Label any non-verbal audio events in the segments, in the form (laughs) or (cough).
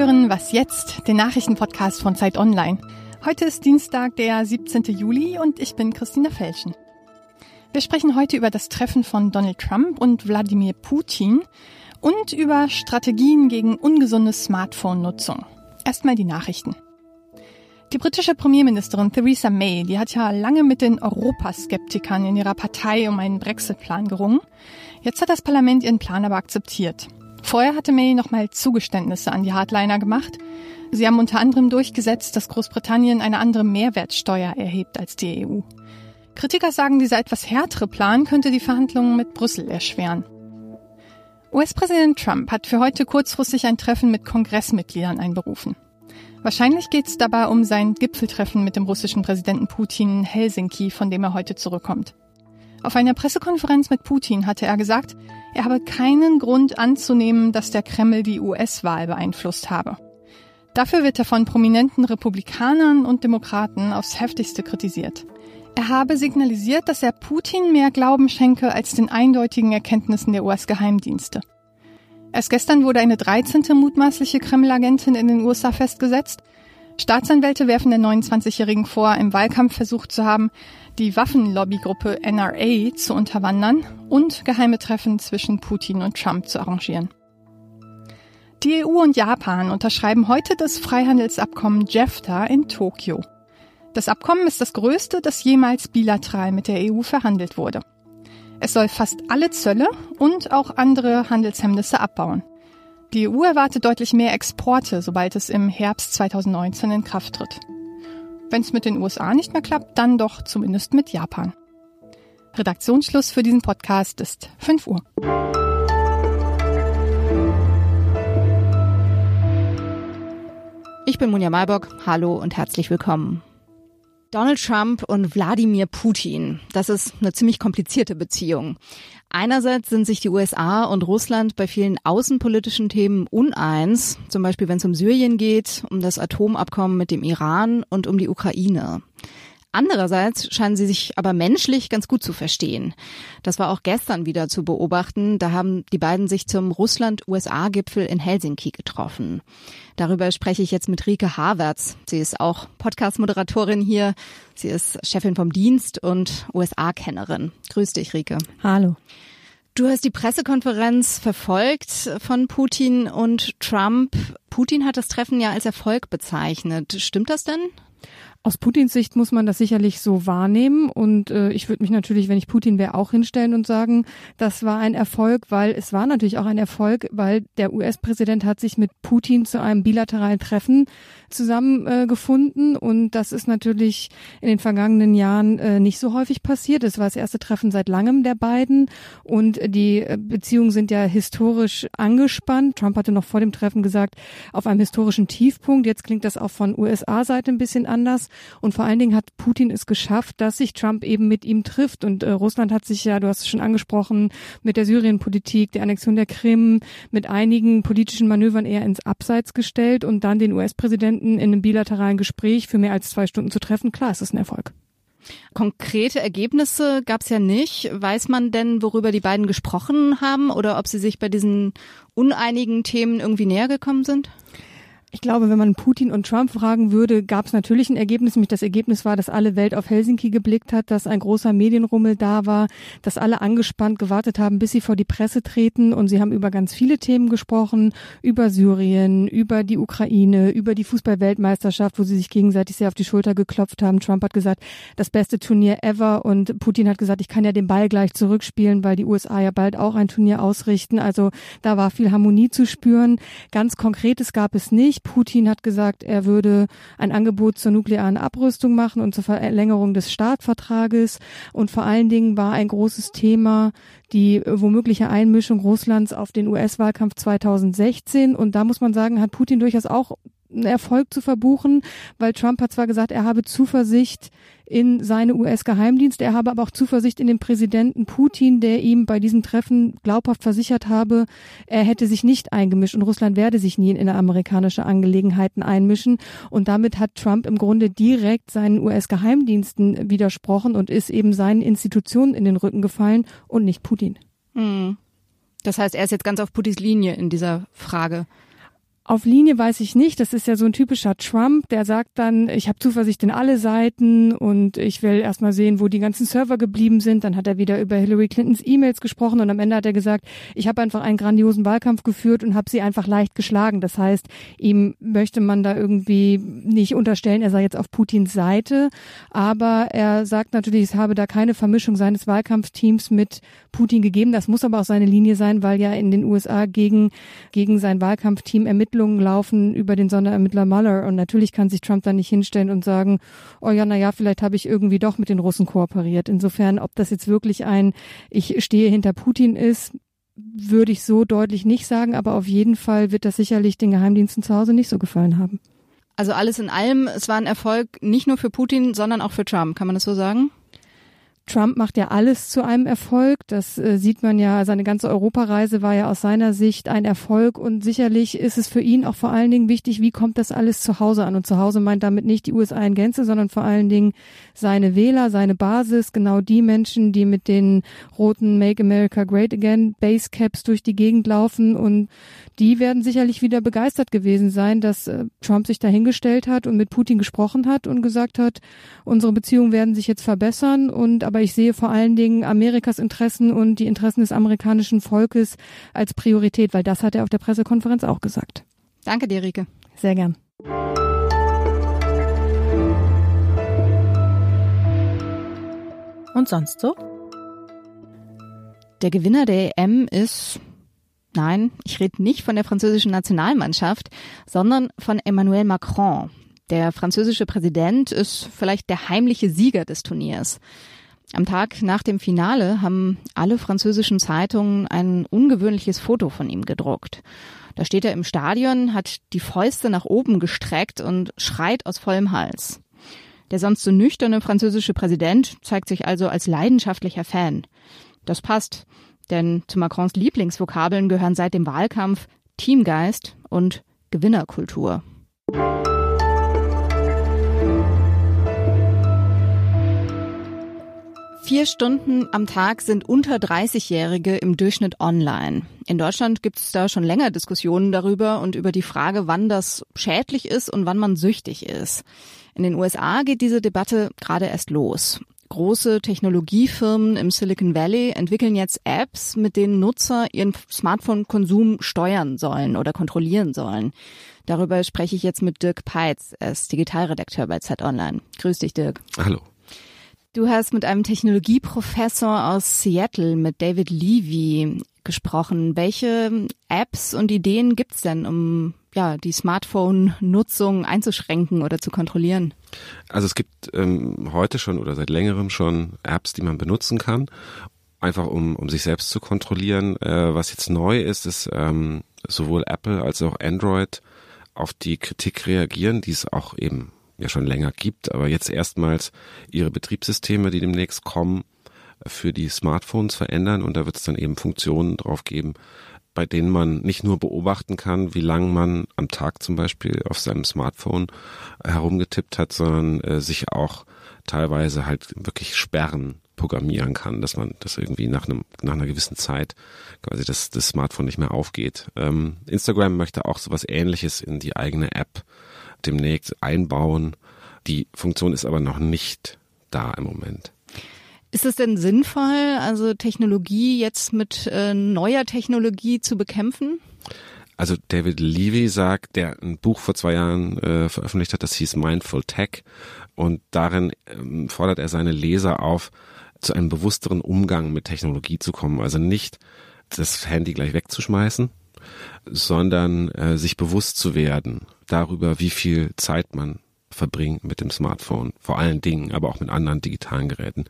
hören Was jetzt, den Nachrichtenpodcast von Zeit Online. Heute ist Dienstag, der 17. Juli und ich bin Christina Felschen. Wir sprechen heute über das Treffen von Donald Trump und Wladimir Putin und über Strategien gegen ungesunde Smartphone-Nutzung. Erstmal die Nachrichten. Die britische Premierministerin Theresa May, die hat ja lange mit den Europaskeptikern in ihrer Partei um einen Brexit-Plan gerungen. Jetzt hat das Parlament ihren Plan aber akzeptiert. Vorher hatte May nochmal Zugeständnisse an die Hardliner gemacht. Sie haben unter anderem durchgesetzt, dass Großbritannien eine andere Mehrwertsteuer erhebt als die EU. Kritiker sagen, dieser etwas härtere Plan könnte die Verhandlungen mit Brüssel erschweren. US-Präsident Trump hat für heute kurzfristig ein Treffen mit Kongressmitgliedern einberufen. Wahrscheinlich geht es dabei um sein Gipfeltreffen mit dem russischen Präsidenten Putin in Helsinki, von dem er heute zurückkommt. Auf einer Pressekonferenz mit Putin hatte er gesagt, er habe keinen Grund anzunehmen, dass der Kreml die US-Wahl beeinflusst habe. Dafür wird er von prominenten Republikanern und Demokraten aufs heftigste kritisiert. Er habe signalisiert, dass er Putin mehr Glauben schenke als den eindeutigen Erkenntnissen der US-Geheimdienste. Erst gestern wurde eine 13. mutmaßliche Kreml-Agentin in den USA festgesetzt. Staatsanwälte werfen der 29-Jährigen vor, im Wahlkampf versucht zu haben, die Waffenlobbygruppe NRA zu unterwandern und geheime Treffen zwischen Putin und Trump zu arrangieren. Die EU und Japan unterschreiben heute das Freihandelsabkommen JEFTA in Tokio. Das Abkommen ist das größte, das jemals bilateral mit der EU verhandelt wurde. Es soll fast alle Zölle und auch andere Handelshemmnisse abbauen. Die EU erwartet deutlich mehr Exporte, sobald es im Herbst 2019 in Kraft tritt. Wenn es mit den USA nicht mehr klappt, dann doch zumindest mit Japan. Redaktionsschluss für diesen Podcast ist 5 Uhr. Ich bin Munja Malbock. Hallo und herzlich willkommen. Donald Trump und Wladimir Putin. Das ist eine ziemlich komplizierte Beziehung. Einerseits sind sich die USA und Russland bei vielen außenpolitischen Themen uneins, zum Beispiel wenn es um Syrien geht, um das Atomabkommen mit dem Iran und um die Ukraine. Andererseits scheinen sie sich aber menschlich ganz gut zu verstehen. Das war auch gestern wieder zu beobachten. Da haben die beiden sich zum Russland-USA-Gipfel in Helsinki getroffen. Darüber spreche ich jetzt mit Rike Havertz. Sie ist auch Podcast-Moderatorin hier. Sie ist Chefin vom Dienst und USA-Kennerin. Grüß dich, Rike. Hallo. Du hast die Pressekonferenz verfolgt von Putin und Trump. Putin hat das Treffen ja als Erfolg bezeichnet. Stimmt das denn? Aus Putins Sicht muss man das sicherlich so wahrnehmen und äh, ich würde mich natürlich, wenn ich Putin wäre, auch hinstellen und sagen, das war ein Erfolg, weil es war natürlich auch ein Erfolg, weil der US-Präsident hat sich mit Putin zu einem bilateralen Treffen zusammengefunden äh, und das ist natürlich in den vergangenen Jahren äh, nicht so häufig passiert. Es war das erste Treffen seit langem der beiden und die äh, Beziehungen sind ja historisch angespannt. Trump hatte noch vor dem Treffen gesagt, auf einem historischen Tiefpunkt. Jetzt klingt das auch von USA-Seite ein bisschen anders. Und vor allen Dingen hat Putin es geschafft, dass sich Trump eben mit ihm trifft. Und äh, Russland hat sich ja, du hast es schon angesprochen, mit der Syrien-Politik, der Annexion der Krim, mit einigen politischen Manövern eher ins Abseits gestellt und dann den US-Präsidenten in einem bilateralen Gespräch für mehr als zwei Stunden zu treffen. Klar, es ist ein Erfolg. Konkrete Ergebnisse gab es ja nicht. Weiß man denn, worüber die beiden gesprochen haben oder ob sie sich bei diesen uneinigen Themen irgendwie näher gekommen sind? Ich glaube, wenn man Putin und Trump fragen würde, gab es natürlich ein Ergebnis. Nämlich das Ergebnis war, dass alle Welt auf Helsinki geblickt hat, dass ein großer Medienrummel da war, dass alle angespannt gewartet haben, bis sie vor die Presse treten. Und sie haben über ganz viele Themen gesprochen, über Syrien, über die Ukraine, über die Fußballweltmeisterschaft, wo sie sich gegenseitig sehr auf die Schulter geklopft haben. Trump hat gesagt, das beste Turnier ever. Und Putin hat gesagt, ich kann ja den Ball gleich zurückspielen, weil die USA ja bald auch ein Turnier ausrichten. Also da war viel Harmonie zu spüren. Ganz Konkretes gab es nicht. Putin hat gesagt, er würde ein Angebot zur nuklearen Abrüstung machen und zur Verlängerung des Startvertrages. Und vor allen Dingen war ein großes Thema die womögliche Einmischung Russlands auf den US-Wahlkampf 2016. Und da muss man sagen, hat Putin durchaus auch einen Erfolg zu verbuchen, weil Trump hat zwar gesagt, er habe Zuversicht in seine US-Geheimdienste, er habe aber auch Zuversicht in den Präsidenten Putin, der ihm bei diesem Treffen glaubhaft versichert habe, er hätte sich nicht eingemischt und Russland werde sich nie in amerikanische Angelegenheiten einmischen. Und damit hat Trump im Grunde direkt seinen US-Geheimdiensten widersprochen und ist eben seinen Institutionen in den Rücken gefallen und nicht Putin. Hm. Das heißt, er ist jetzt ganz auf Putins Linie in dieser Frage. Auf Linie weiß ich nicht. Das ist ja so ein typischer Trump, der sagt dann, ich habe Zuversicht in alle Seiten und ich will erstmal sehen, wo die ganzen Server geblieben sind. Dann hat er wieder über Hillary Clintons E-Mails gesprochen und am Ende hat er gesagt, ich habe einfach einen grandiosen Wahlkampf geführt und habe sie einfach leicht geschlagen. Das heißt, ihm möchte man da irgendwie nicht unterstellen, er sei jetzt auf Putins Seite, aber er sagt natürlich, es habe da keine Vermischung seines Wahlkampfteams mit Putin gegeben. Das muss aber auch seine Linie sein, weil ja in den USA gegen, gegen sein Wahlkampfteam Ermittlungen Ermittlungen laufen über den Sonderermittler Mueller und natürlich kann sich Trump dann nicht hinstellen und sagen, oh ja, na ja, vielleicht habe ich irgendwie doch mit den Russen kooperiert. Insofern, ob das jetzt wirklich ein ich stehe hinter Putin ist, würde ich so deutlich nicht sagen, aber auf jeden Fall wird das sicherlich den Geheimdiensten zu Hause nicht so gefallen haben. Also alles in allem, es war ein Erfolg nicht nur für Putin, sondern auch für Trump, kann man das so sagen? Trump macht ja alles zu einem Erfolg. Das äh, sieht man ja, seine ganze Europareise war ja aus seiner Sicht ein Erfolg und sicherlich ist es für ihn auch vor allen Dingen wichtig, wie kommt das alles zu Hause an? Und zu Hause meint damit nicht die USA in Gänze, sondern vor allen Dingen seine Wähler, seine Basis, genau die Menschen, die mit den roten Make America Great Again Basecaps durch die Gegend laufen und die werden sicherlich wieder begeistert gewesen sein, dass äh, Trump sich dahingestellt hat und mit Putin gesprochen hat und gesagt hat, unsere Beziehungen werden sich jetzt verbessern und aber ich sehe vor allen Dingen Amerikas Interessen und die Interessen des amerikanischen Volkes als Priorität, weil das hat er auf der Pressekonferenz auch gesagt. Danke dir, Rike. Sehr gern. Und sonst so? Der Gewinner der EM ist Nein, ich rede nicht von der französischen Nationalmannschaft, sondern von Emmanuel Macron. Der französische Präsident ist vielleicht der heimliche Sieger des Turniers. Am Tag nach dem Finale haben alle französischen Zeitungen ein ungewöhnliches Foto von ihm gedruckt. Da steht er im Stadion, hat die Fäuste nach oben gestreckt und schreit aus vollem Hals. Der sonst so nüchterne französische Präsident zeigt sich also als leidenschaftlicher Fan. Das passt, denn zu Macrons Lieblingsvokabeln gehören seit dem Wahlkampf Teamgeist und Gewinnerkultur. Vier Stunden am Tag sind unter 30-Jährige im Durchschnitt online. In Deutschland gibt es da schon länger Diskussionen darüber und über die Frage, wann das schädlich ist und wann man süchtig ist. In den USA geht diese Debatte gerade erst los. Große Technologiefirmen im Silicon Valley entwickeln jetzt Apps, mit denen Nutzer ihren Smartphone-Konsum steuern sollen oder kontrollieren sollen. Darüber spreche ich jetzt mit Dirk Peitz, er ist Digitalredakteur bei Zeit Online. Grüß dich, Dirk. Hallo. Du hast mit einem Technologieprofessor aus Seattle, mit David Levy, gesprochen. Welche Apps und Ideen gibt's denn, um ja, die Smartphone-Nutzung einzuschränken oder zu kontrollieren? Also es gibt ähm, heute schon oder seit längerem schon Apps, die man benutzen kann, einfach um, um sich selbst zu kontrollieren. Äh, was jetzt neu ist, ist ähm, sowohl Apple als auch Android auf die Kritik reagieren, die es auch eben ja schon länger gibt, aber jetzt erstmals ihre Betriebssysteme, die demnächst kommen, für die Smartphones verändern und da wird es dann eben Funktionen drauf geben, bei denen man nicht nur beobachten kann, wie lang man am Tag zum Beispiel auf seinem Smartphone herumgetippt hat, sondern äh, sich auch teilweise halt wirklich Sperren programmieren kann, dass man das irgendwie nach einem nach einer gewissen Zeit quasi das, das Smartphone nicht mehr aufgeht. Ähm, Instagram möchte auch sowas Ähnliches in die eigene App demnächst einbauen. Die Funktion ist aber noch nicht da im Moment. Ist es denn sinnvoll, also Technologie jetzt mit äh, neuer Technologie zu bekämpfen? Also David Levy sagt, der ein Buch vor zwei Jahren äh, veröffentlicht hat, das hieß Mindful Tech. Und darin ähm, fordert er seine Leser auf, zu einem bewussteren Umgang mit Technologie zu kommen. Also nicht das Handy gleich wegzuschmeißen, sondern äh, sich bewusst zu werden darüber, wie viel Zeit man verbringt mit dem Smartphone, vor allen Dingen, aber auch mit anderen digitalen Geräten.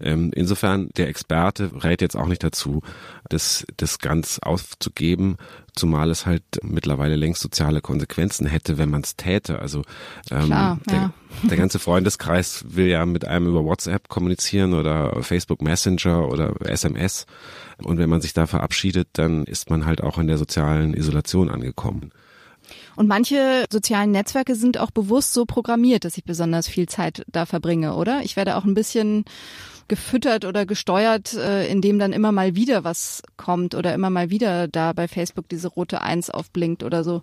Ähm, insofern, der Experte rät jetzt auch nicht dazu, das, das ganz aufzugeben, zumal es halt mittlerweile längst soziale Konsequenzen hätte, wenn man es täte. Also ähm, Klar, der, ja. der ganze Freundeskreis will ja mit einem über WhatsApp kommunizieren oder Facebook Messenger oder SMS. Und wenn man sich da verabschiedet, dann ist man halt auch in der sozialen Isolation angekommen. Und manche sozialen Netzwerke sind auch bewusst so programmiert, dass ich besonders viel Zeit da verbringe, oder? Ich werde auch ein bisschen gefüttert oder gesteuert, äh, indem dann immer mal wieder was kommt oder immer mal wieder da bei Facebook diese rote Eins aufblinkt oder so.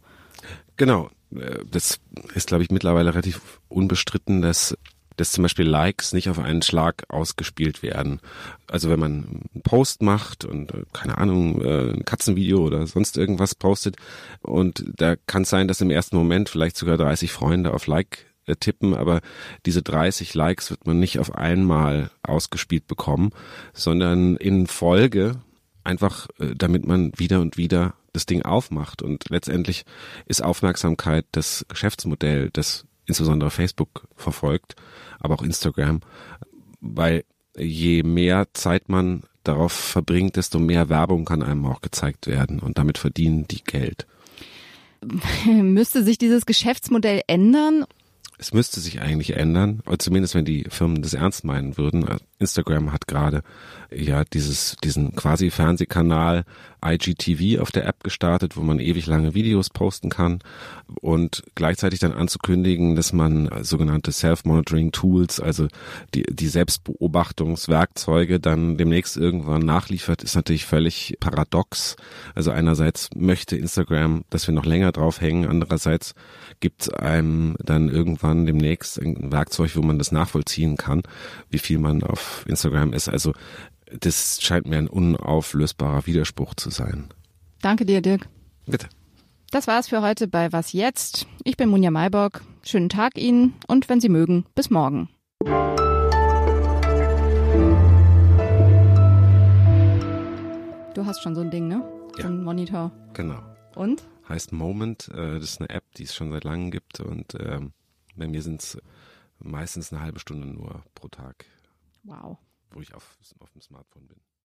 Genau. Äh, das ist, glaube ich, mittlerweile relativ unbestritten, dass dass zum Beispiel Likes nicht auf einen Schlag ausgespielt werden. Also wenn man einen Post macht und äh, keine Ahnung, äh, ein Katzenvideo oder sonst irgendwas postet und da kann es sein, dass im ersten Moment vielleicht sogar 30 Freunde auf Like tippen, aber diese 30 Likes wird man nicht auf einmal ausgespielt bekommen, sondern in Folge einfach, damit man wieder und wieder das Ding aufmacht. Und letztendlich ist Aufmerksamkeit das Geschäftsmodell, das insbesondere Facebook verfolgt, aber auch Instagram, weil je mehr Zeit man darauf verbringt, desto mehr Werbung kann einem auch gezeigt werden und damit verdienen die Geld. (laughs) Müsste sich dieses Geschäftsmodell ändern es müsste sich eigentlich ändern, oder zumindest wenn die Firmen das ernst meinen würden. Instagram hat gerade ja dieses, diesen quasi Fernsehkanal IGTV auf der App gestartet, wo man ewig lange Videos posten kann und gleichzeitig dann anzukündigen, dass man sogenannte Self-Monitoring Tools, also die, die Selbstbeobachtungswerkzeuge dann demnächst irgendwann nachliefert, ist natürlich völlig paradox. Also einerseits möchte Instagram, dass wir noch länger draufhängen, andererseits gibt es einem dann irgendwann demnächst ein Werkzeug, wo man das nachvollziehen kann, wie viel man auf Instagram ist. Also das scheint mir ein unauflösbarer Widerspruch zu sein. Danke dir, Dirk. Bitte. Das war's für heute bei Was jetzt? Ich bin Munja Maybock. Schönen Tag Ihnen und wenn Sie mögen, bis morgen. Du hast schon so ein Ding, ne? So ja. ein Monitor. Genau. Und? Heißt Moment. Äh, das ist eine App, die es schon seit langem gibt und ähm, bei mir sind es meistens eine halbe Stunde nur pro Tag. Wow wo ich auf, auf dem Smartphone bin.